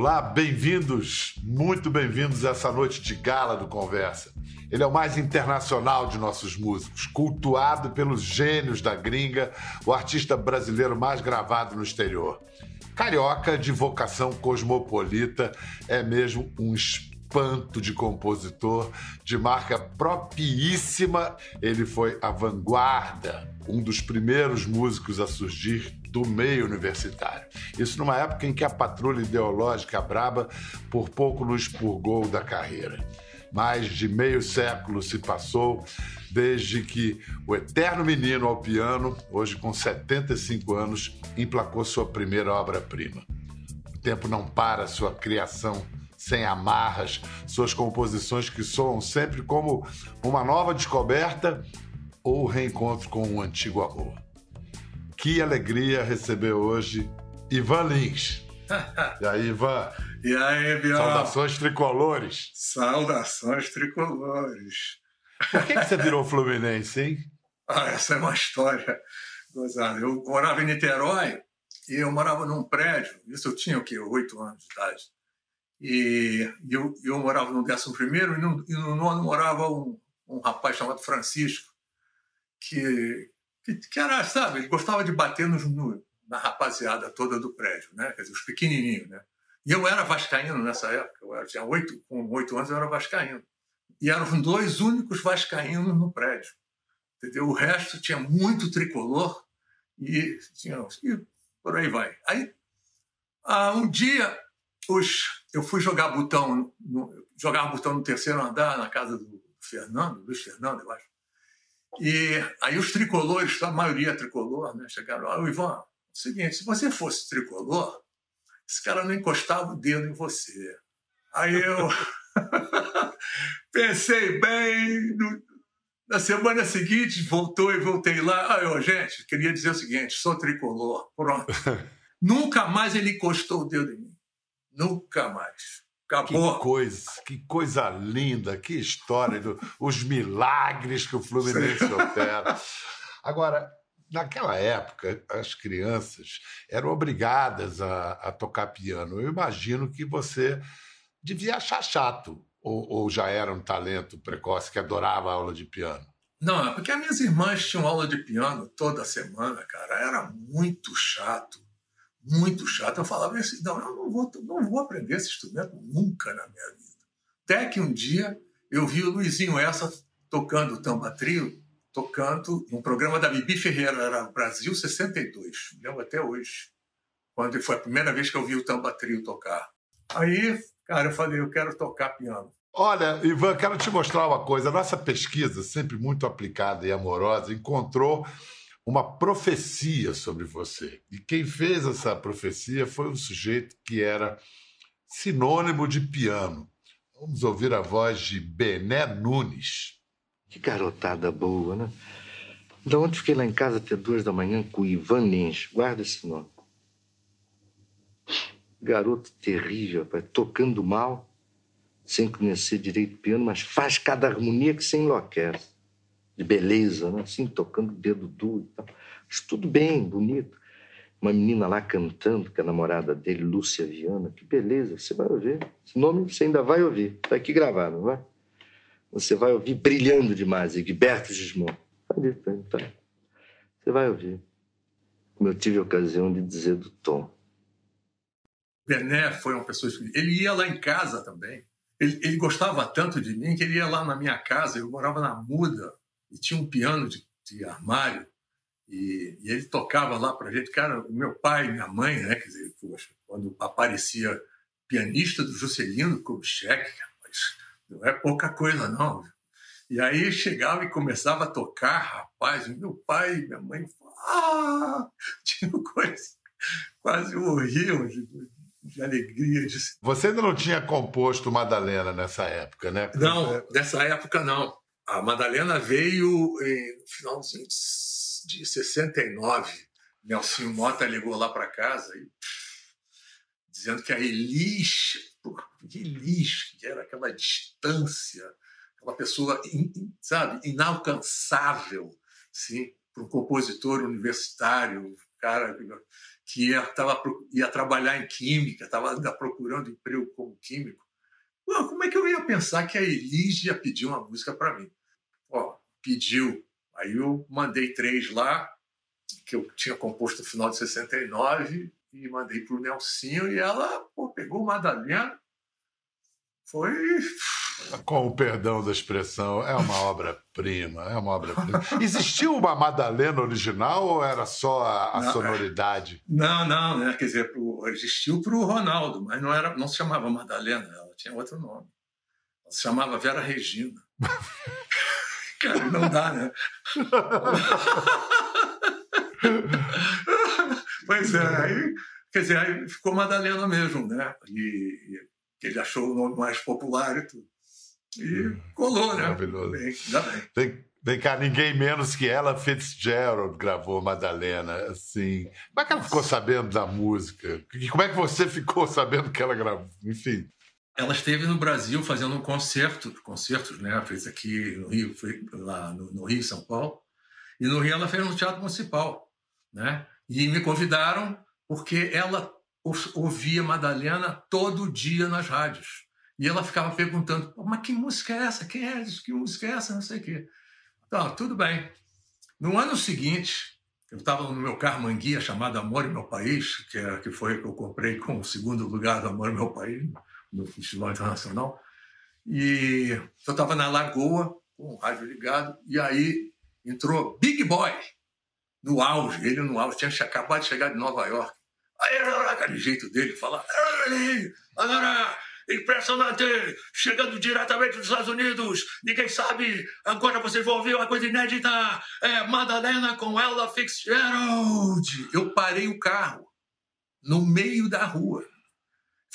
Olá, bem-vindos, muito bem-vindos a essa noite de gala do Conversa. Ele é o mais internacional de nossos músicos, cultuado pelos gênios da gringa, o artista brasileiro mais gravado no exterior. Carioca de vocação cosmopolita, é mesmo um espanto de compositor, de marca propriíssima. Ele foi a vanguarda, um dos primeiros músicos a surgir do meio universitário. Isso numa época em que a patrulha ideológica braba por pouco nos expurgou da carreira. Mais de meio século se passou desde que o eterno menino ao piano, hoje com 75 anos, emplacou sua primeira obra-prima. O tempo não para sua criação sem amarras, suas composições que soam sempre como uma nova descoberta ou reencontro com um antigo amor. Que alegria receber hoje Ivan Lins. E aí, Ivan? E aí, Biel? Saudações tricolores. Saudações tricolores. Por que, que você virou Fluminense, hein? Ah, essa é uma história gozada. Eu morava em Niterói e eu morava num prédio, isso eu tinha o quê? Oito anos de idade. E eu, eu morava no décimo primeiro e no, e no nono morava um, um rapaz chamado Francisco, que, que, era, sabe, ele gostava de bater nos, no, na rapaziada toda do prédio, né? Quer dizer, os pequenininhos, né? E eu era vascaíno nessa época, eu tinha oito, com oito anos eu era vascaíno. E eram dois únicos vascaínos no prédio, entendeu? O resto tinha muito tricolor e, tinha, e por aí vai. Aí, ah, um dia, os, eu fui jogar botão, no, jogar botão no terceiro andar na casa do Fernando, Luiz Fernando, eu acho. E aí os tricolores, a maioria tricolor, né, chegaram, oh, Ivan, é o seguinte, se você fosse tricolor, esse cara não encostava o dedo em você. Aí eu pensei bem, no, na semana seguinte voltou e voltei lá. Aí eu, gente, queria dizer o seguinte, sou tricolor, pronto. Nunca mais ele encostou o dedo em mim. Nunca mais. Acabou. Que coisa, que coisa linda, que história, do, os milagres que o Fluminense opera. Agora, naquela época, as crianças eram obrigadas a, a, tocar piano. Eu imagino que você devia achar chato, ou, ou já era um talento precoce que adorava a aula de piano. Não, é porque as minhas irmãs tinham aula de piano toda semana, cara. Era muito chato muito chato. Eu falava assim, não, eu não vou, não vou aprender esse instrumento nunca na minha vida. Até que um dia eu vi o Luizinho Essa tocando tamba trio, tocando num programa da Bibi Ferreira, era Brasil 62, lembro até hoje, quando foi a primeira vez que eu vi o tamba trio tocar. Aí, cara, eu falei, eu quero tocar piano. Olha, Ivan, quero te mostrar uma coisa. Nossa pesquisa, sempre muito aplicada e amorosa, encontrou uma profecia sobre você. E quem fez essa profecia foi um sujeito que era sinônimo de piano. Vamos ouvir a voz de Bené Nunes. Que garotada boa, né? Da onde fiquei lá em casa até duas da manhã com o Ivan Lins. Guarda esse nome. Garoto terrível, pai, tocando mal, sem conhecer direito piano, mas faz cada harmonia que se enlouquece de beleza, né? assim, tocando o dedo duro e tal. Mas tudo bem, bonito. Uma menina lá cantando, que é a namorada dele, Lúcia Viana. Que beleza, você vai ouvir. Esse nome você ainda vai ouvir. Está aqui gravado, não vai? Você vai ouvir brilhando demais, Egberto Gismond. Tá, tá, tá. Você vai ouvir. Como eu tive a ocasião de dizer do Tom. Bené foi uma pessoa. Ele ia lá em casa também. Ele, ele, gostava tanto de mim que ele ia lá na minha casa. Eu morava na Muda, e tinha um piano de, de armário e, e, ele tocava lá para gente. Cara, o meu pai minha mãe, né? Quer dizer, poxa, quando aparecia pianista do Juscelino Kubitschek, mas não é pouca coisa, não. E aí chegava e começava a tocar, rapaz, meu pai e minha mãe, ah! tinha coisa, quase morriam de, de alegria. De... Você ainda não tinha composto Madalena nessa época, né? Não, nessa época não. A Madalena veio no finalzinho de 69. Nelson Mota ligou lá para casa e, dizendo que a Elis, Elis, que era aquela distância, aquela pessoa, sabe, inalcançável, sim, para um compositor universitário cara que ia, tava, ia trabalhar em química, estava procurando emprego como químico. Como é que eu ia pensar que a Elis ia pedir uma música para mim? Pediu. Aí eu mandei três lá, que eu tinha composto no final de 69, e mandei para o Nelsinho, e ela pô, pegou o Madalena. Foi com o perdão da expressão, é uma obra-prima, é uma obra-prima. Existiu uma Madalena original ou era só a, a não, sonoridade? Não, não, né? quer dizer, pro, existiu para o Ronaldo, mas não, era, não se chamava Madalena, ela tinha outro nome. Ela se chamava Vera Regina. Cara, não dá, né? pois é, aí, quer dizer, aí ficou Madalena mesmo, né? E, e ele achou o nome mais popular e tudo. E colou, né? Maravilhoso. Bem, bem. Vem, cá, ninguém menos que ela Fitzgerald gravou Madalena. Assim, como é que ela ficou sabendo da música? Como é que você ficou sabendo que ela gravou? Enfim. Ela esteve no Brasil fazendo um concerto, concertos, né? Fez aqui no Rio, lá no, no Rio, São Paulo. E no Rio ela fez no Teatro Municipal, né? E me convidaram porque ela ouvia Madalena todo dia nas rádios. E ela ficava perguntando: mas que música é essa? Quem é isso? Que música é essa? Não sei o quê. Então, tudo bem. No ano seguinte, eu estava no meu carro manguia chamado Amor e Meu País, que, é, que foi que eu comprei com o segundo lugar do Amor e Meu País, no Festival Internacional. E eu estava na Lagoa, com o rádio ligado, e aí entrou Big Boy, no auge, ele no auge, tinha acabado de chegar de Nova York. Aí, aquele jeito dele, falar. Impressionante! Chegando diretamente dos Estados Unidos. Ninguém sabe. Agora vocês vão ouvir uma coisa inédita. É Madalena com Ella Fitzgerald. Eu parei o carro no meio da rua.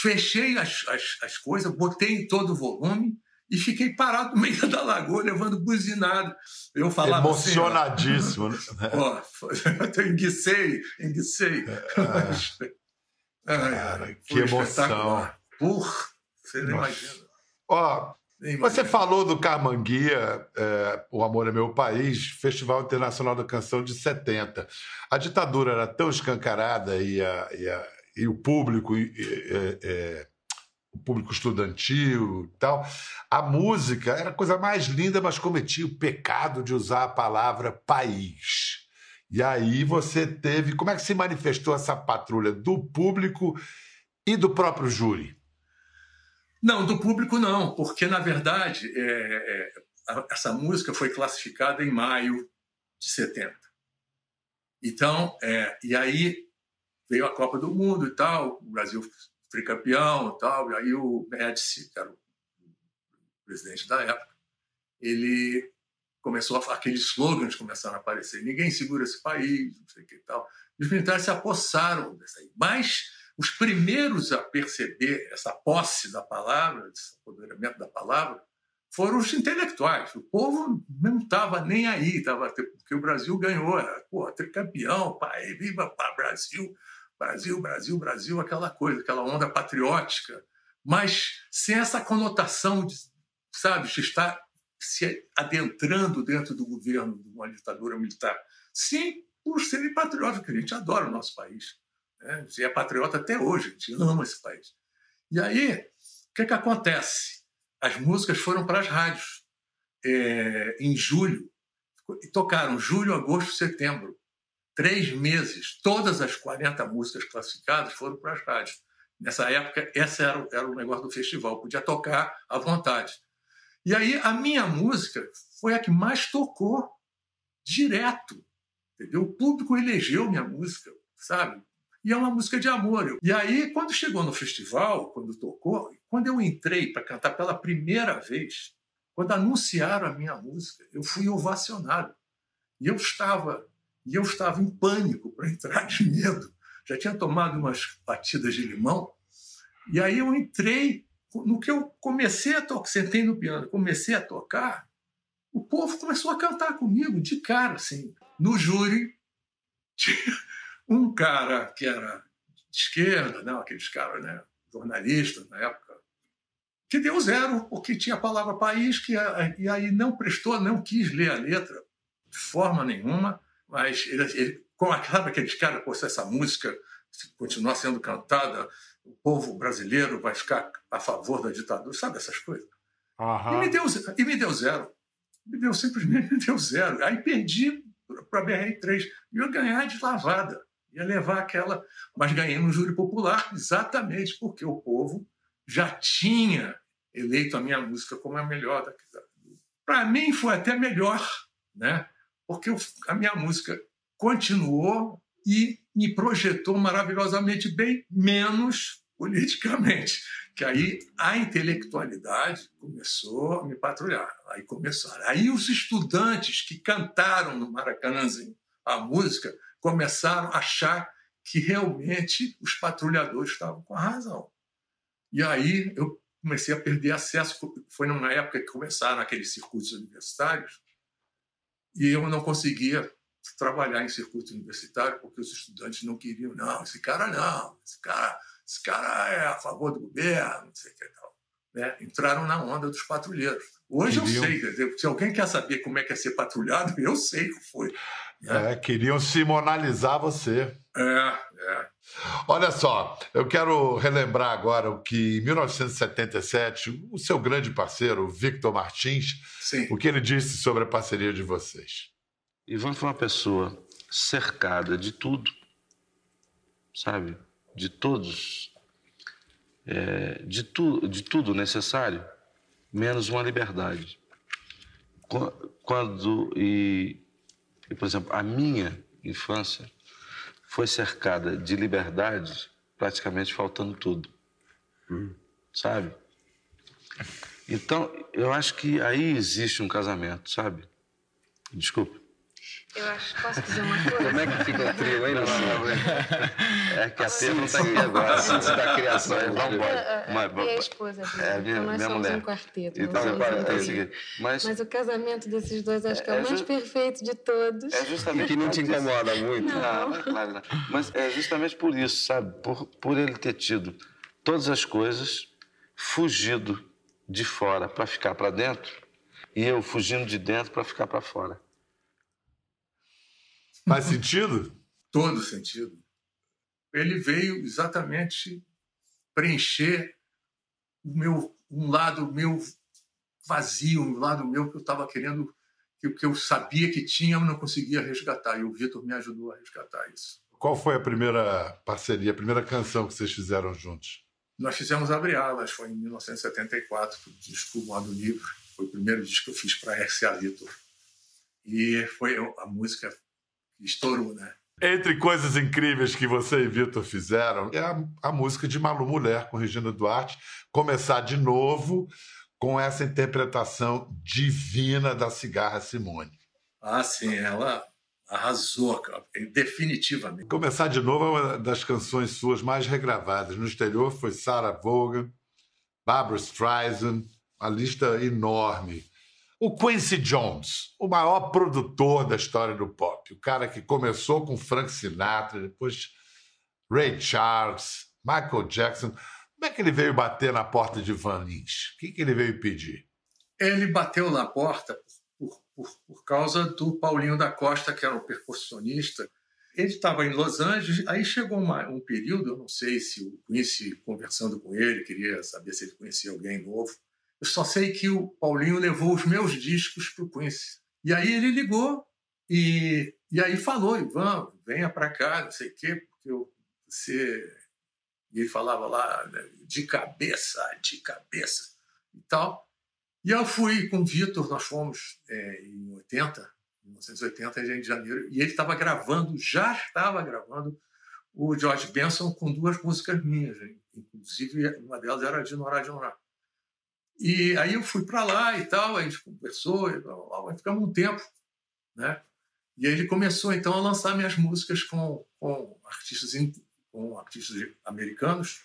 Fechei as, as, as coisas, botei em todo o volume e fiquei parado no meio da lagoa, levando buzinado. Eu falava Emocionadíssimo. Assim, ó, ó, enguicei, enguicei. É, cara, que emoção. Porra! Você não imagina. Ó, você falou do Carmanguia, é, O Amor é Meu País, Festival Internacional da Canção de 70. A ditadura era tão escancarada e, a, e, a, e o público, e, é, o público estudantil e tal. A música era a coisa mais linda, mas cometia o pecado de usar a palavra país. E aí você teve. Como é que se manifestou essa patrulha do público e do próprio júri? Não, do público não, porque na verdade é, é, essa música foi classificada em maio de 70. Então, é, e aí veio a Copa do Mundo e tal, o Brasil foi campeão e tal, e aí o Médici, que era o presidente da época, ele começou a aqueles slogans começaram a aparecer, ninguém segura esse país, não sei o que e tal. Os militares se apossaram dessa aí, mas os primeiros a perceber essa posse da palavra, esse apoderamento da palavra, foram os intelectuais. O povo não estava nem aí, tava, porque o Brasil ganhou, era pô, tricampeão, pai, viva para Brasil, Brasil, Brasil, Brasil, aquela coisa, aquela onda patriótica, mas sem essa conotação de, sabe, de estar se adentrando dentro do governo de uma ditadura militar. Sim, por serem patrióticos, que a gente adora o nosso país. Né? Gente é patriota até hoje, a gente ama esse país. E aí, o que, que acontece? As músicas foram para as rádios é, em julho, e tocaram julho, agosto, setembro. Três meses, todas as 40 músicas classificadas foram para as rádios. Nessa época, esse era, era o negócio do festival, podia tocar à vontade. E aí, a minha música foi a que mais tocou direto. Entendeu? O público elegeu minha música, sabe? e é uma música de amor. E aí, quando chegou no festival, quando tocou, quando eu entrei para cantar pela primeira vez, quando anunciaram a minha música, eu fui ovacionado. E eu estava, e eu estava em pânico para entrar de medo. Já tinha tomado umas batidas de limão. E aí eu entrei, no que eu comecei a tocar, sentei no piano, comecei a tocar, o povo começou a cantar comigo de cara, assim. No júri, tinha, um cara que era de esquerda, né, aqueles caras, né, jornalistas na época, que deu zero, porque tinha a palavra país, que, e aí não prestou, não quis ler a letra de forma nenhuma, mas ele, ele como sabe aqueles caras, pô, se essa música continuar sendo cantada, o povo brasileiro vai ficar a favor da ditadura, sabe essas coisas? Uhum. E, me deu, e me deu zero. Me deu simplesmente me deu zero. Aí perdi para a BR-3. Ia ganhar de lavada. Ia levar aquela. Mas ganhei no júri popular exatamente porque o povo já tinha eleito a minha música como a melhor da Para mim foi até melhor, né? Porque a minha música continuou e me projetou maravilhosamente bem, menos politicamente. Que aí a intelectualidade começou a me patrulhar. Aí começaram. Aí os estudantes que cantaram no Maracanãzinho a música começaram a achar que realmente os patrulhadores estavam com a razão. E aí eu comecei a perder acesso. Foi numa época que começaram aqueles circuitos universitários e eu não conseguia trabalhar em circuito universitário porque os estudantes não queriam. Não, esse cara não, esse cara, esse cara é a favor do governo, não sei o que tal. Né? Entraram na onda dos patrulheiros. Hoje queriam... eu sei, se alguém quer saber como é que é ser patrulhado, eu sei que foi. Né? É, queriam simonalizar você. É, é. Olha só, eu quero relembrar agora o que em 1977 o seu grande parceiro, Victor Martins, Sim. o que ele disse sobre a parceria de vocês. Ivan foi uma pessoa cercada de tudo, sabe? De todos, é, de, tu, de tudo necessário, menos uma liberdade. Quando, e, e, por exemplo, a minha infância foi cercada de liberdade, praticamente faltando tudo. Hum. Sabe? Então, eu acho que aí existe um casamento, sabe? Desculpa. Eu acho que posso dizer uma coisa. Como é que fica o trio, hein, É que a T não está aqui agora, assim, da criação. Vamos embora. Mas, e a esposa. É, minha, então nós minha somos mulher. um quarteto. Então, é o seguinte. Mas, mas o casamento desses dois acho que é, é o mais perfeito de todos. É justamente que não te incomoda muito. Não, não, claro não. Mas é justamente por isso, sabe? Por, por ele ter tido todas as coisas, fugido de fora para ficar para dentro, e eu fugindo de dentro para ficar para fora. Faz sentido? Todo sentido. Ele veio exatamente preencher o meu, um lado meu vazio, um lado meu que eu estava querendo, que, que eu sabia que tinha, mas não conseguia resgatar. E o Vitor me ajudou a resgatar isso. Qual foi a primeira parceria, a primeira canção que vocês fizeram juntos? Nós fizemos Abre Alas, foi em 1974, o disco Modo Livre. Foi o primeiro disco que eu fiz para RCA Vitor. E foi a música estourou, né? Entre coisas incríveis que você e Vitor fizeram, é a, a, música de Malu Mulher com Regina Duarte, começar de novo com essa interpretação divina da Cigarra Simone. Ah, sim, ela arrasou, definitivamente. Começar de novo é uma das canções suas mais regravadas. No exterior foi Sarah Vaughan, Barbara Streisand, uma lista enorme. O Quincy Jones, o maior produtor da história do pop, o cara que começou com Frank Sinatra, depois Ray Charles, Michael Jackson. Como é que ele veio bater na porta de Van Lins? O que, que ele veio pedir? Ele bateu na porta por, por, por causa do Paulinho da Costa, que era um percussionista. Ele estava em Los Angeles, aí chegou uma, um período, eu não sei se o Quincy, conversando com ele, queria saber se ele conhecia alguém novo. Eu só sei que o Paulinho levou os meus discos para o Quincy. E aí ele ligou e, e aí falou, Ivan, venha para cá, não sei o quê, porque eu, você... E ele falava lá, né, de cabeça, de cabeça e tal. E eu fui com o Vitor, nós fomos é, em 80, 1980, em Janeiro, e ele estava gravando, já estava gravando o George Benson com duas músicas minhas, inclusive uma delas era de Norá de Norá. E aí eu fui para lá e tal, a gente conversou, e blá, blá, blá, ficamos um tempo, né? E aí ele começou então a lançar minhas músicas com, com artistas com artistas americanos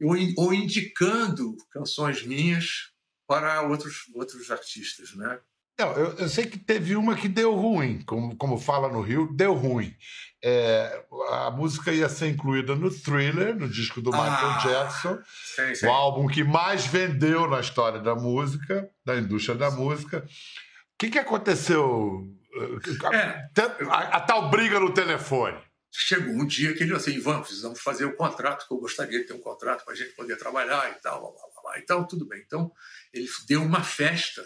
ou, ou indicando canções minhas para outros outros artistas, né? Não, eu, eu, sei que teve uma que deu ruim, como, como fala no Rio, deu ruim. É, a música ia ser incluída no Thriller, no disco do Michael ah, Jackson, sim, sim. o álbum que mais vendeu na história da música, da indústria da música. O que, que aconteceu É. A, a, tal briga no telefone. Chegou um dia que ele assim, vamos, precisamos fazer o um contrato, que eu gostaria de ter um contrato para a gente poder trabalhar e tal, blá, blá, blá. Então, tudo bem. Então, ele deu uma festa.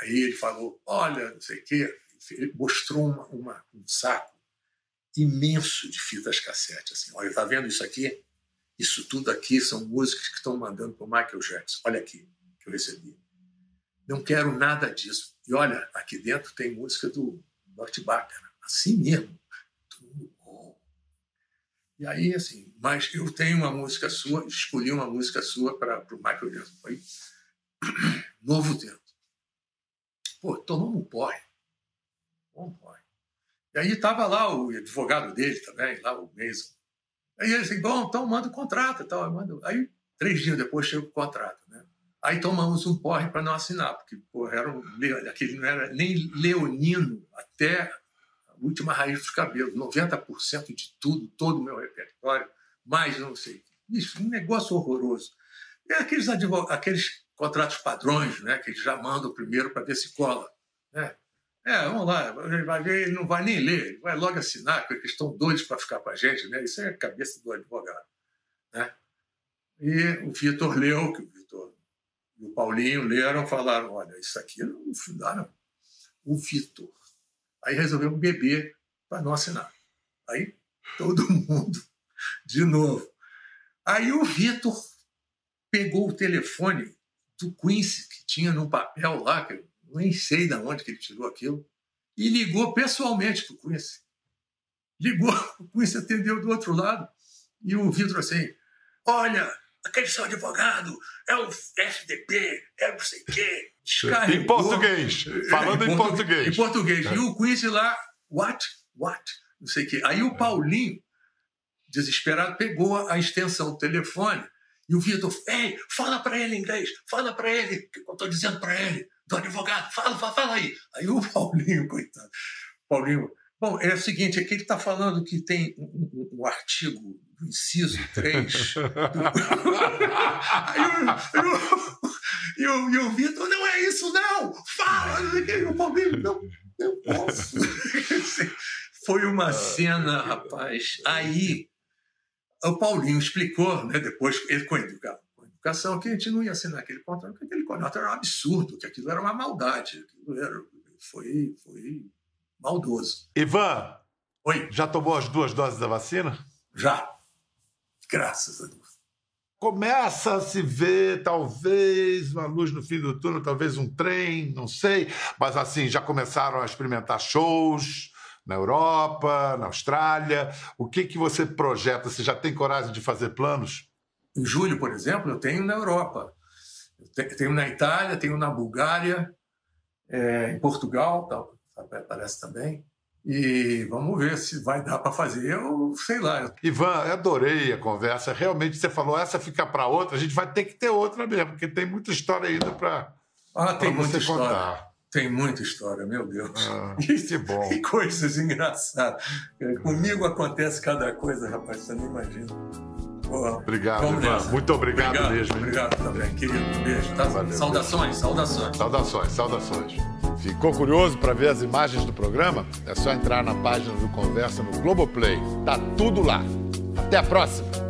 Aí ele falou, olha, não sei o quê. Ele mostrou uma, uma, um saco imenso de fitas cassete. Assim, olha, tá vendo isso aqui? Isso tudo aqui são músicas que estão mandando para o Michael Jackson. Olha aqui, que eu recebi. Não quero nada disso. E olha, aqui dentro tem música do Norte Baker. Assim mesmo. Tudo bom. E aí, assim, mas eu tenho uma música sua, escolhi uma música sua para o Michael Jackson. Foi Novo Tempo. Pô, tomamos um porre. Um porre. E aí estava lá o advogado dele também, lá o Mason. Aí ele disse, bom, então manda o contrato tal. Mando. Aí, três dias depois, chega o contrato. Né? Aí tomamos um porre para não assinar, porque era um, aquele não era nem leonino até a última raiz dos cabelos, 90% de tudo, todo o meu repertório, mais não sei. Isso, um negócio horroroso. E aqueles, aqueles contratos padrões, né, que eles já mandam primeiro para ver se cola. Né? É, vamos lá, ele, vai ver, ele não vai nem ler, ele vai logo assinar, porque eles estão doidos para ficar com a gente, né? Isso é a cabeça do advogado. Né? E o Vitor leu, que o Vitor e o Paulinho leram, falaram: olha, isso aqui não fundaram. O Vitor. Aí resolveu beber para não assinar. Aí todo mundo, de novo. Aí o Vitor pegou o telefone do Quincy, que tinha num papel lá, que nem sei de onde que ele tirou aquilo, e ligou pessoalmente para o Quincy. Ligou, o Quincy atendeu do outro lado, e o Vitor assim, olha, aquele seu advogado é o FDP, é não sei o quê. Em português, falando em, em português. Em português. E o Quincy lá, what, what, não sei o quê. Aí o Paulinho, desesperado, pegou a extensão do telefone e o Vitor, ei, fala para ele em inglês, fala para ele, que eu estou dizendo para ele do advogado, fala, fala, fala aí. Aí o Paulinho, coitado. Paulinho, bom, é o seguinte, aqui ele está falando que tem um, um, um, artigo do inciso 3. Do... aí o, o, o, o Vitor, não é isso, não! Fala! E o Paulinho, não, não posso. Foi uma cena, rapaz. Aí o Paulinho explicou, né, depois, ele com educado educação que a gente não ia assinar aquele contrato, porque aquele contrato era um absurdo, que aquilo era uma maldade, aquilo era, foi, foi maldoso. Ivan, Oi? já tomou as duas doses da vacina? Já, graças a Deus. Começa a se ver, talvez, uma luz no fim do túnel, talvez um trem, não sei, mas assim, já começaram a experimentar shows na Europa, na Austrália. O que, que você projeta? Você já tem coragem de fazer planos? Em julho, por exemplo, eu tenho na Europa. Eu tenho na Itália, tenho na Bulgária, é, em Portugal, tal, parece também. E vamos ver se vai dar para fazer, eu sei lá. Ivan, eu adorei a conversa. Realmente você falou, essa fica para outra, a gente vai ter que ter outra mesmo, porque tem muita história ainda para ah, tem muita história. Tem muita história, meu Deus. Ah, que bom. que coisas engraçadas. Comigo acontece cada coisa, rapaz, você não imagina. Obrigado, Ivan. Muito obrigado, obrigado mesmo. Obrigado também, querido. Beijo. Tá? Saudações, saudações. Saudações, saudações. Ficou curioso para ver as imagens do programa? É só entrar na página do Conversa no Globoplay. Tá tudo lá. Até a próxima!